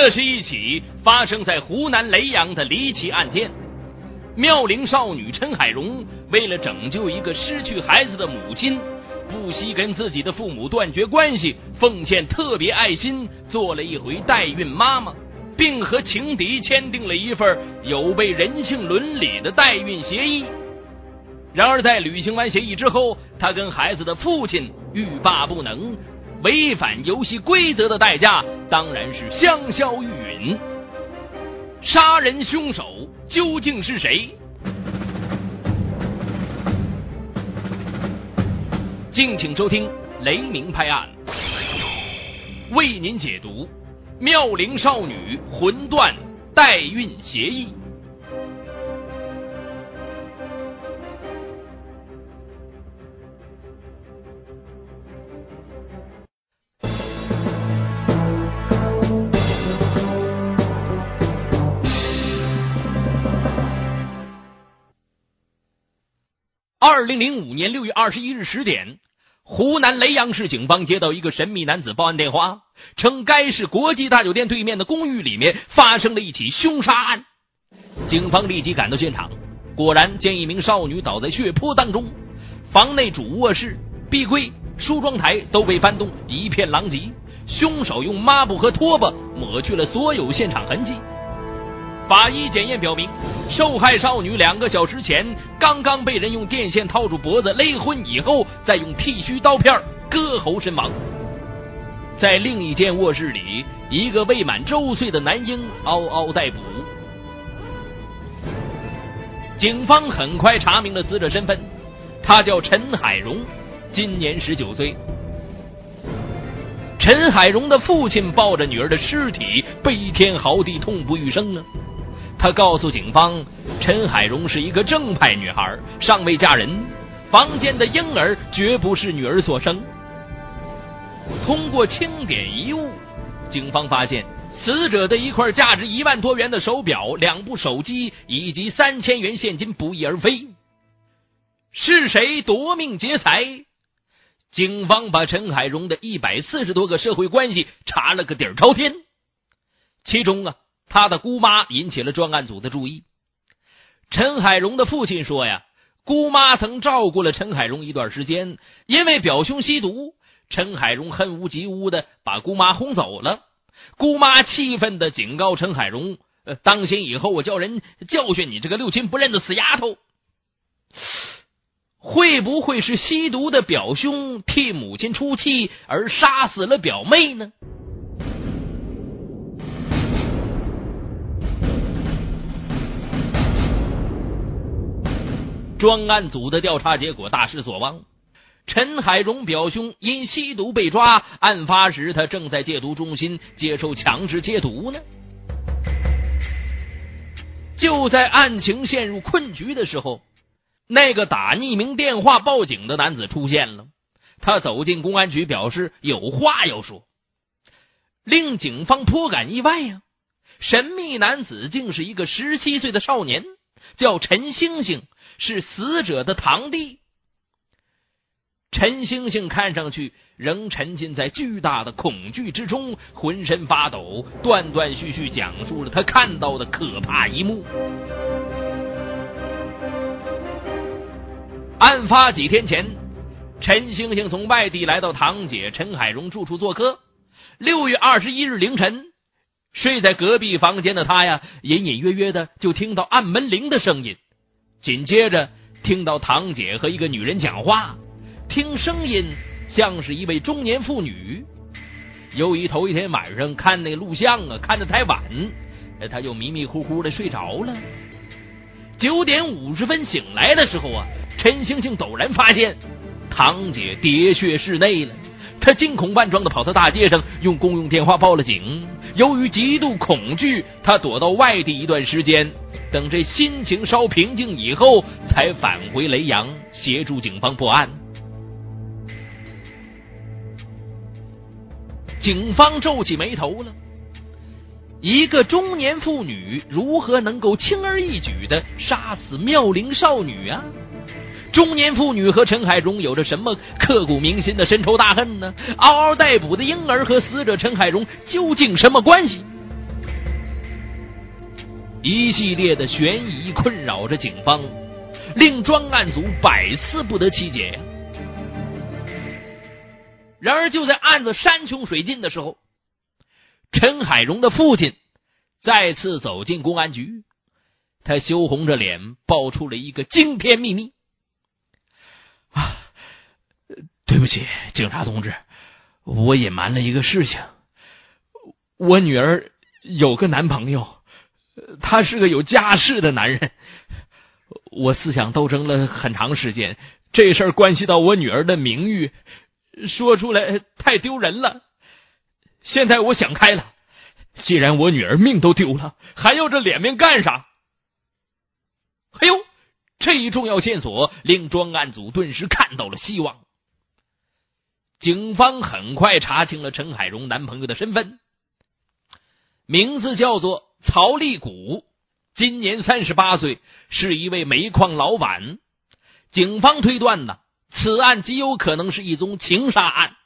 这是一起发生在湖南耒阳的离奇案件。妙龄少女陈海荣为了拯救一个失去孩子的母亲，不惜跟自己的父母断绝关系，奉献特别爱心，做了一回代孕妈妈，并和情敌签订了一份有悖人性伦理的代孕协议。然而，在履行完协议之后，她跟孩子的父亲欲罢不能，违反游戏规则的代价当然是香消玉殒。杀人凶手究竟是谁？敬请收听《雷鸣拍案》，为您解读妙龄少女魂断代孕协议。二零零五年六月二十一日十点，湖南雷阳市警方接到一个神秘男子报案电话，称该市国际大酒店对面的公寓里面发生了一起凶杀案。警方立即赶到现场，果然见一名少女倒在血泊当中，房内主卧室、壁柜、梳妆台都被翻动，一片狼藉。凶手用抹布和拖把抹去了所有现场痕迹。法医检验表明，受害少女两个小时前刚刚被人用电线套住脖子勒昏，以后再用剃须刀片割喉身亡。在另一间卧室里，一个未满周岁的男婴嗷嗷待哺。警方很快查明了死者身份，他叫陈海荣，今年十九岁。陈海荣的父亲抱着女儿的尸体，悲天嚎地，痛不欲生啊！他告诉警方，陈海荣是一个正派女孩，尚未嫁人，房间的婴儿绝不是女儿所生。通过清点遗物，警方发现死者的一块价值一万多元的手表、两部手机以及三千元现金不翼而飞。是谁夺命劫财？警方把陈海荣的一百四十多个社会关系查了个底儿朝天，其中啊。他的姑妈引起了专案组的注意。陈海荣的父亲说：“呀，姑妈曾照顾了陈海荣一段时间，因为表兄吸毒，陈海荣恨屋及乌的把姑妈轰走了。姑妈气愤的警告陈海荣：‘呃，当心以后我叫人教训你这个六亲不认的死丫头。’会不会是吸毒的表兄替母亲出气而杀死了表妹呢？”专案组的调查结果大失所望，陈海荣表兄因吸毒被抓，案发时他正在戒毒中心接受强制戒毒呢。就在案情陷入困局的时候，那个打匿名电话报警的男子出现了。他走进公安局，表示有话要说，令警方颇感意外呀。神秘男子竟是一个十七岁的少年，叫陈星星。是死者的堂弟陈星星，看上去仍沉浸在巨大的恐惧之中，浑身发抖，断断续续讲述了他看到的可怕一幕。案发几天前，陈星星从外地来到堂姐陈海荣住处做客。六月二十一日凌晨，睡在隔壁房间的他呀，隐隐约约的就听到按门铃的声音。紧接着听到堂姐和一个女人讲话，听声音像是一位中年妇女。由于头一天晚上看那录像啊看的太晚，他就迷迷糊糊的睡着了。九点五十分醒来的时候啊，陈星星陡然发现堂姐喋血室内了，他惊恐万状的跑到大街上，用公用电话报了警。由于极度恐惧，他躲到外地一段时间。等这心情稍平静以后，才返回雷阳协助警方破案。警方皱起眉头了：一个中年妇女如何能够轻而易举的杀死妙龄少女啊？中年妇女和陈海荣有着什么刻骨铭心的深仇大恨呢？嗷嗷待哺的婴儿和死者陈海荣究竟什么关系？一系列的悬疑困扰着警方，令专案组百思不得其解。然而，就在案子山穷水尽的时候，陈海荣的父亲再次走进公安局，他羞红着脸爆出了一个惊天秘密：“啊，对不起，警察同志，我隐瞒了一个事情。我女儿有个男朋友，他是个有家室的男人。我思想斗争了很长时间，这事儿关系到我女儿的名誉。”说出来太丢人了。现在我想开了，既然我女儿命都丢了，还要这脸面干啥？哎呦，这一重要线索令专案组顿时看到了希望。警方很快查清了陈海荣男朋友的身份，名字叫做曹立谷，今年三十八岁，是一位煤矿老板。警方推断呢。此案极有可能是一宗情杀案，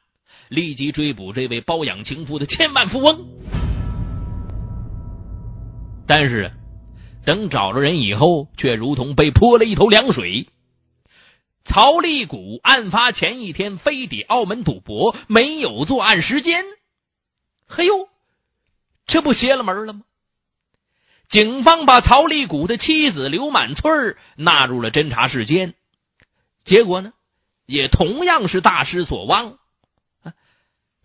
立即追捕这位包养情妇的千万富翁。但是，等找着人以后，却如同被泼了一头凉水。曹立谷案发前一天飞抵澳门赌博，没有作案时间。嘿呦，这不邪了门了吗？警方把曹立谷的妻子刘满翠纳入了侦查时间，结果呢？也同样是大失所望。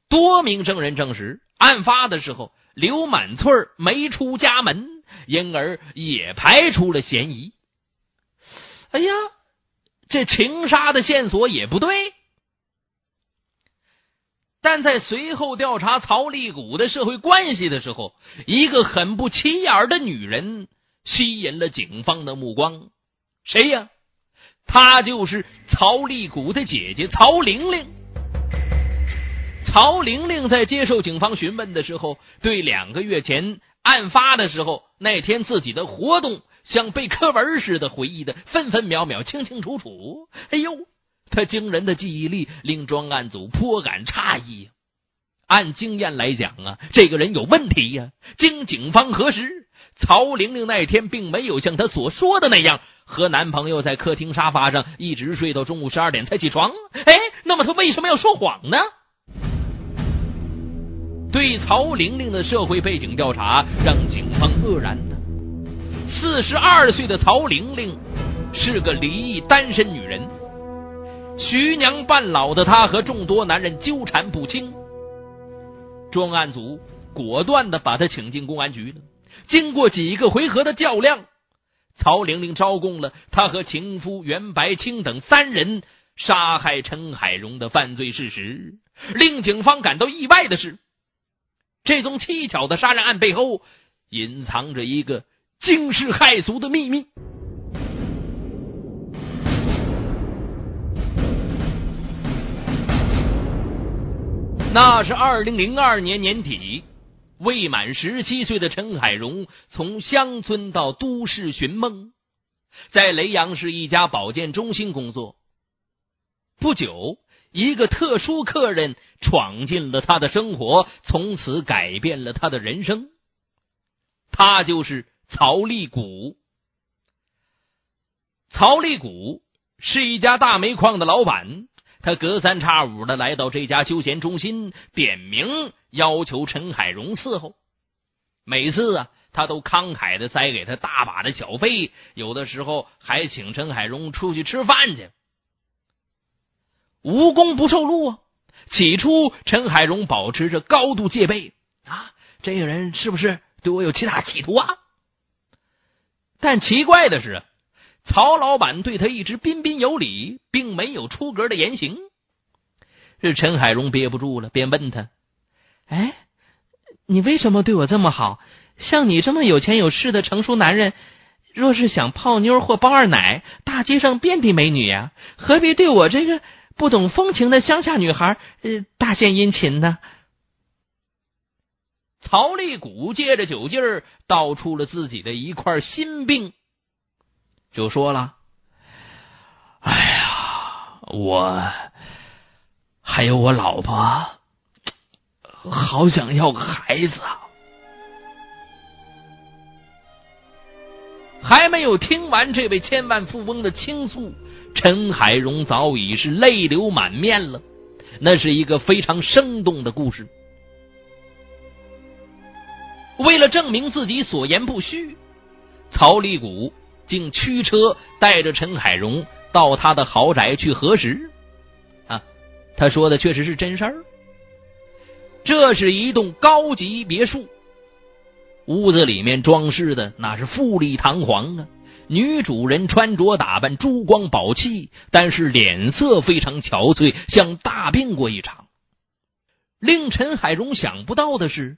多名证人证实，案发的时候刘满翠没出家门，因而也排除了嫌疑。哎呀，这情杀的线索也不对。但在随后调查曹立谷的社会关系的时候，一个很不起眼的女人吸引了警方的目光。谁呀？她就是曹立谷的姐姐曹玲玲。曹玲玲在接受警方询问的时候，对两个月前案发的时候那天自己的活动，像背课文似的回忆的分分秒秒清清楚楚。哎呦，他惊人的记忆力令专案组颇感诧异。按经验来讲啊，这个人有问题呀。经警方核实，曹玲玲那天并没有像她所说的那样。和男朋友在客厅沙发上一直睡到中午十二点才起床，哎，那么他为什么要说谎呢？对曹玲玲的社会背景调查让警方愕然呢。四十二岁的曹玲玲是个离异单身女人，徐娘半老的她和众多男人纠缠不清，专案组果断的把她请进公安局了。经过几个回合的较量。曹玲玲招供了，她和情夫袁白清等三人杀害陈海荣的犯罪事实。令警方感到意外的是，这宗蹊跷的杀人案背后隐藏着一个惊世骇俗的秘密。那是二零零二年年底。未满十七岁的陈海荣从乡村到都市寻梦，在雷阳市一家保健中心工作。不久，一个特殊客人闯进了他的生活，从此改变了他的人生。他就是曹立谷。曹立谷是一家大煤矿的老板。他隔三差五的来到这家休闲中心，点名要求陈海荣伺候。每次啊，他都慷慨的塞给他大把的小费，有的时候还请陈海荣出去吃饭去。无功不受禄啊！起初，陈海荣保持着高度戒备啊，这个人是不是对我有其他企图啊？但奇怪的是。曹老板对他一直彬彬有礼，并没有出格的言行。这陈海荣憋不住了，便问他：“哎，你为什么对我这么好？像你这么有钱有势的成熟男人，若是想泡妞或包二奶，大街上遍地美女呀，何必对我这个不懂风情的乡下女孩呃大献殷勤呢？”曹立谷借着酒劲儿道出了自己的一块心病。就说了：“哎呀，我还有我老婆，好想要个孩子啊！”还没有听完这位千万富翁的倾诉，陈海荣早已是泪流满面了。那是一个非常生动的故事。为了证明自己所言不虚，曹立谷竟驱车带着陈海荣到他的豪宅去核实。啊，他说的确实是真事儿。这是一栋高级别墅。屋子里面装饰的那是富丽堂皇啊！女主人穿着打扮珠光宝气，但是脸色非常憔悴，像大病过一场。令陈海荣想不到的是，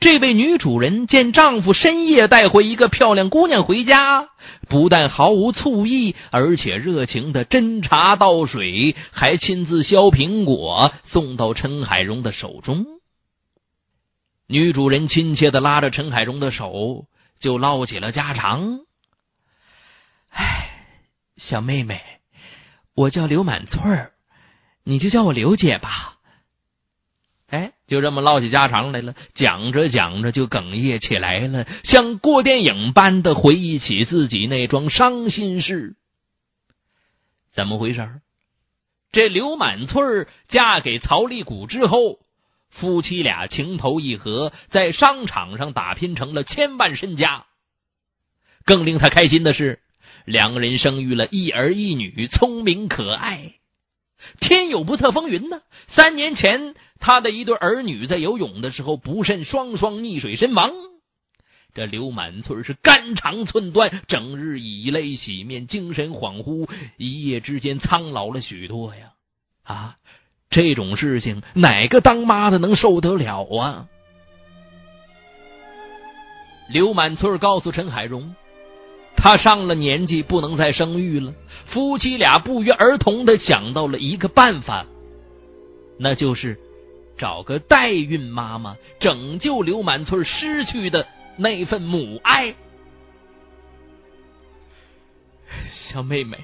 这位女主人见丈夫深夜带回一个漂亮姑娘回家，不但毫无醋意，而且热情的斟茶倒水，还亲自削苹果送到陈海荣的手中。女主人亲切的拉着陈海荣的手，就唠起了家常。哎，小妹妹，我叫刘满翠儿，你就叫我刘姐吧。哎，就这么唠起家常来了，讲着讲着就哽咽起来了，像过电影般的回忆起自己那桩伤心事。怎么回事？这刘满翠嫁给曹立谷之后。夫妻俩情投意合，在商场上打拼成了千万身家。更令他开心的是，两个人生育了一儿一女，聪明可爱。天有不测风云呢，三年前他的一对儿女在游泳的时候不慎双双溺水身亡。这刘满翠是肝肠寸断，整日以泪洗面，精神恍惚，一夜之间苍老了许多呀！啊！这种事情，哪个当妈的能受得了啊？刘满翠告诉陈海荣，他上了年纪，不能再生育了。夫妻俩不约而同的想到了一个办法，那就是找个代孕妈妈，拯救刘满翠失去的那份母爱。小妹妹，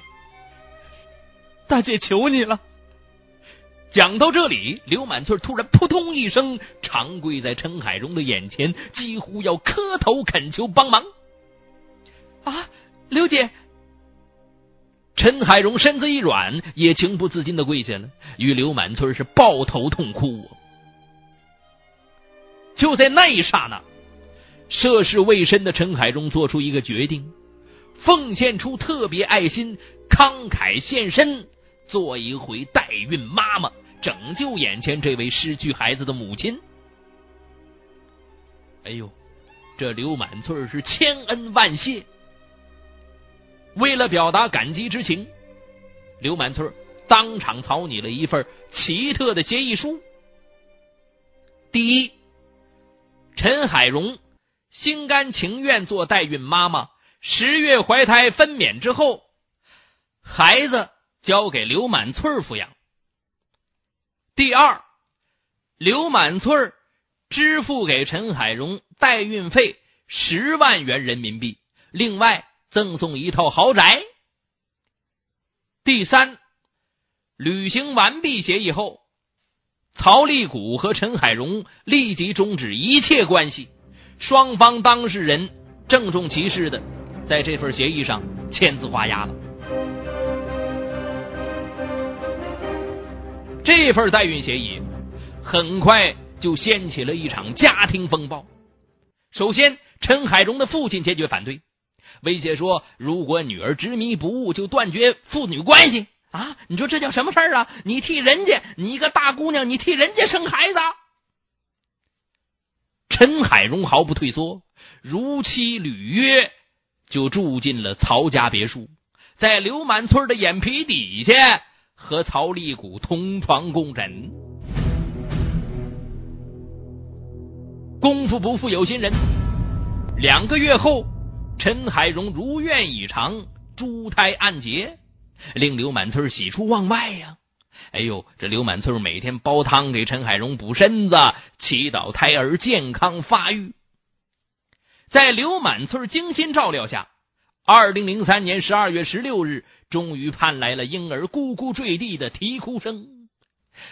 大姐求你了。讲到这里，刘满翠突然扑通一声长跪在陈海荣的眼前，几乎要磕头恳求帮忙。啊，刘姐！陈海荣身子一软，也情不自禁的跪下了，与刘满翠是抱头痛哭。就在那一刹那，涉世未深的陈海荣做出一个决定，奉献出特别爱心，慷慨献身，做一回代孕妈妈。拯救眼前这位失去孩子的母亲。哎呦，这刘满翠是千恩万谢。为了表达感激之情，刘满翠当场草拟了一份奇特的协议书。第一，陈海荣心甘情愿做代孕妈妈，十月怀胎分娩之后，孩子交给刘满翠抚养。第二，刘满翠支付给陈海荣代孕费十万元人民币，另外赠送一套豪宅。第三，履行完毕协议后，曹立谷和陈海荣立即终止一切关系，双方当事人郑重其事的在这份协议上签字画押了。这份代孕协议很快就掀起了一场家庭风暴。首先，陈海荣的父亲坚决反对，威胁说：“如果女儿执迷不悟，就断绝父女关系。”啊，你说这叫什么事儿啊？你替人家，你一个大姑娘，你替人家生孩子？陈海荣毫不退缩，如期履约，就住进了曹家别墅，在刘满村的眼皮底下。和曹立谷同床共枕，功夫不负有心人。两个月后，陈海荣如愿以偿，珠胎暗结，令刘满翠喜出望外呀！哎呦，这刘满翠每天煲汤给陈海荣补身子，祈祷胎儿健康发育。在刘满翠精心照料下。二零零三年十二月十六日，终于盼来了婴儿咕咕坠地的啼哭声。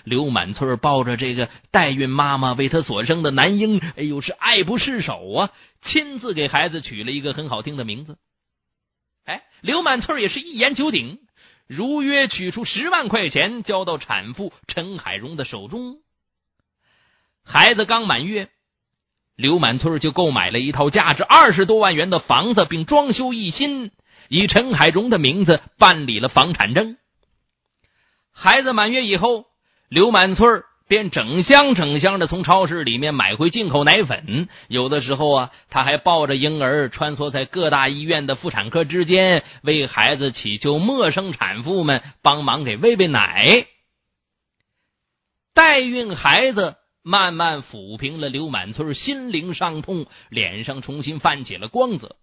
刘满翠抱着这个代孕妈妈为他所生的男婴，哎呦，是爱不释手啊！亲自给孩子取了一个很好听的名字。哎，刘满翠也是一言九鼎，如约取出十万块钱交到产妇陈海荣的手中。孩子刚满月，刘满翠就购买了一套价值二十多万元的房子，并装修一新，以陈海荣的名字办理了房产证。孩子满月以后，刘满翠便整箱整箱的从超市里面买回进口奶粉，有的时候啊，他还抱着婴儿穿梭在各大医院的妇产科之间，为孩子祈求陌生产妇们帮忙给喂喂奶。代孕孩子慢慢抚平了刘满翠心灵伤痛，脸上重新泛起了光泽。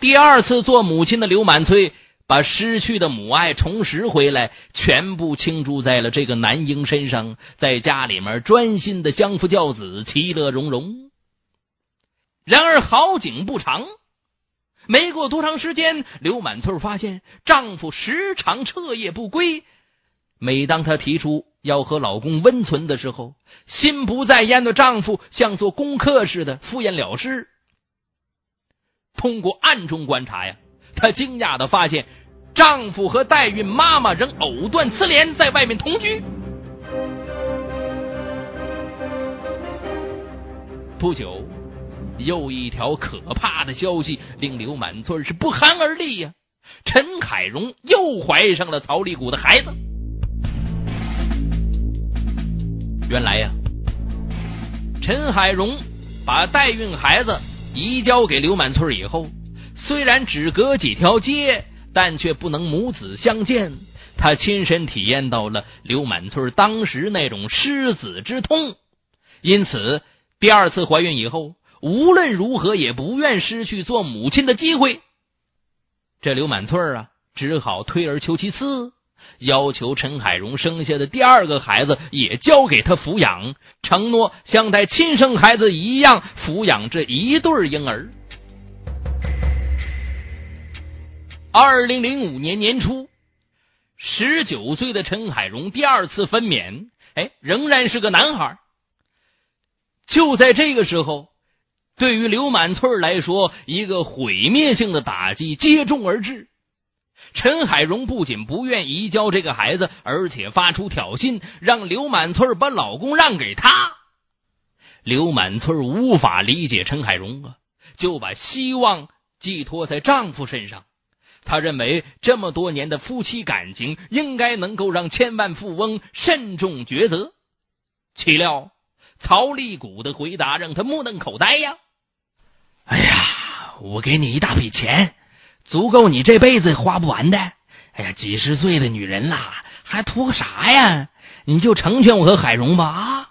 第二次做母亲的刘满翠。把失去的母爱重拾回来，全部倾注在了这个男婴身上，在家里面专心的相夫教子，其乐融融。然而好景不长，没过多长时间，刘满翠发现丈夫时常彻夜不归。每当她提出要和老公温存的时候，心不在焉的丈夫像做功课似的敷衍了事。通过暗中观察呀。她惊讶的发现，丈夫和代孕妈妈仍藕断丝连，在外面同居。不久，又一条可怕的消息令刘满村是不寒而栗呀！陈海荣又怀上了曹立谷的孩子。原来呀，陈海荣把代孕孩子移交给刘满村以后。虽然只隔几条街，但却不能母子相见。他亲身体验到了刘满翠当时那种失子之痛，因此第二次怀孕以后，无论如何也不愿失去做母亲的机会。这刘满翠啊，只好退而求其次，要求陈海荣生下的第二个孩子也交给他抚养，承诺像待亲生孩子一样抚养这一对婴儿。二零零五年年初，十九岁的陈海荣第二次分娩，哎，仍然是个男孩。就在这个时候，对于刘满翠来说，一个毁灭性的打击接踵而至。陈海荣不仅不愿移交这个孩子，而且发出挑衅，让刘满翠把老公让给他。刘满翠无法理解陈海荣啊，就把希望寄托在丈夫身上。他认为这么多年的夫妻感情应该能够让千万富翁慎重抉择，岂料曹立谷的回答让他目瞪口呆呀！哎呀，我给你一大笔钱，足够你这辈子花不完的。哎呀，几十岁的女人啦，还图个啥呀？你就成全我和海荣吧啊！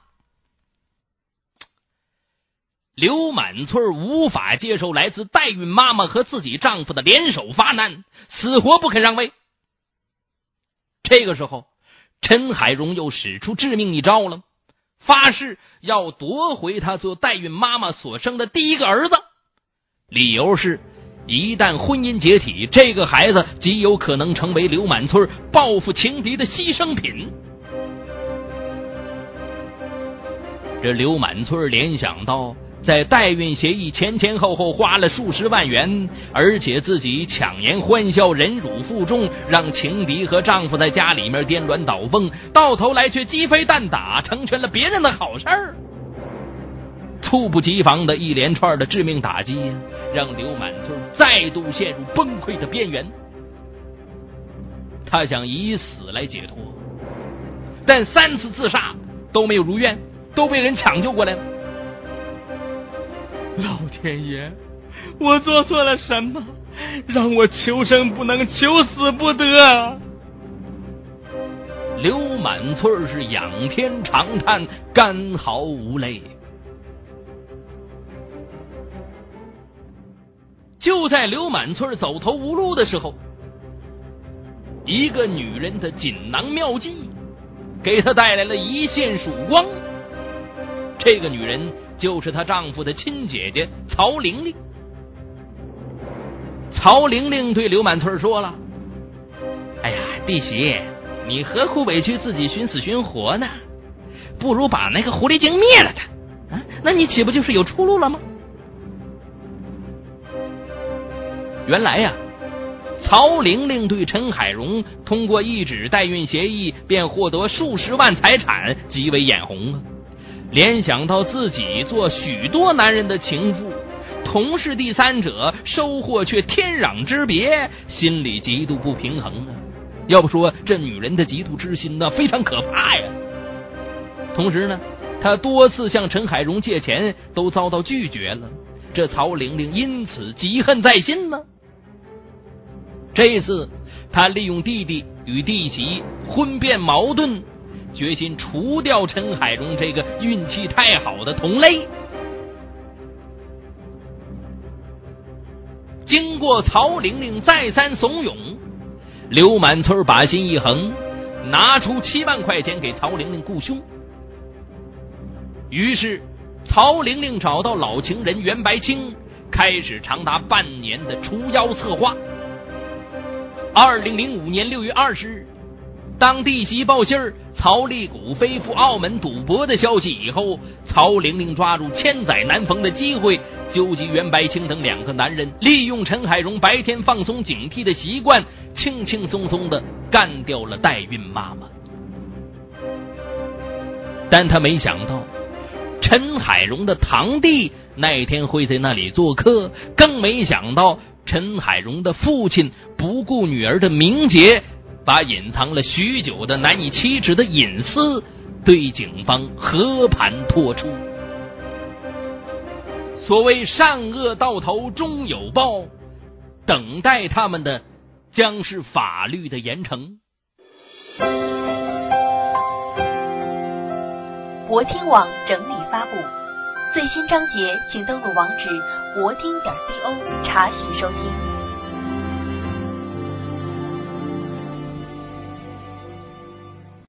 刘满翠无法接受来自代孕妈妈和自己丈夫的联手发难，死活不肯让位。这个时候，陈海荣又使出致命一招了，发誓要夺回他做代孕妈妈所生的第一个儿子。理由是，一旦婚姻解体，这个孩子极有可能成为刘满翠报复情敌的牺牲品。这刘满翠联想到。在代孕协议前前后后花了数十万元，而且自己强颜欢笑、忍辱负重，让情敌和丈夫在家里面颠鸾倒凤，到头来却鸡飞蛋打，成全了别人的好事儿。猝不及防的一连串的致命打击，让刘满村再度陷入崩溃的边缘。他想以死来解脱，但三次自杀都没有如愿，都被人抢救过来了。老天爷，我做错了什么，让我求生不能，求死不得？刘满翠是仰天长叹，干嚎无泪。就在刘满翠走投无路的时候，一个女人的锦囊妙计给她带来了一线曙光。这个女人。就是她丈夫的亲姐姐曹玲玲。曹玲玲对刘满翠说了：“哎呀，弟媳，你何苦委屈自己寻死寻活呢？不如把那个狐狸精灭了他，啊，那你岂不就是有出路了吗？”原来呀，曹玲玲对陈海荣通过一纸代孕协议便获得数十万财产，极为眼红啊。联想到自己做许多男人的情妇，同是第三者，收获却天壤之别，心里极度不平衡啊。要不说这女人的嫉妒之心呢，非常可怕呀。同时呢，他多次向陈海荣借钱，都遭到拒绝了。这曹玲玲因此积恨在心呢。这一次，他利用弟弟与弟媳婚变矛盾，决心除掉陈海荣这个运气太好的同类。经过曹玲玲再三怂恿，刘满村把心一横，拿出七万块钱给曹玲玲雇凶。于是，曹玲玲找到老情人袁白清，开始长达半年的除妖策划。二零零五年六月二十日，当弟媳报信儿曹立谷飞赴澳门赌博的消息以后，曹玲玲抓住千载难逢的机会，纠集袁白清等两个男人，利用陈海荣白天放松警惕的习惯，轻轻松松的干掉了代孕妈妈。但他没想到。陈海荣的堂弟那天会在那里做客，更没想到陈海荣的父亲不顾女儿的名节，把隐藏了许久的难以启齿的隐私对警方和盘托出。所谓善恶到头终有报，等待他们的将是法律的严惩。博听网整理发布，最新章节，请登录网址博听点 co 查询收听。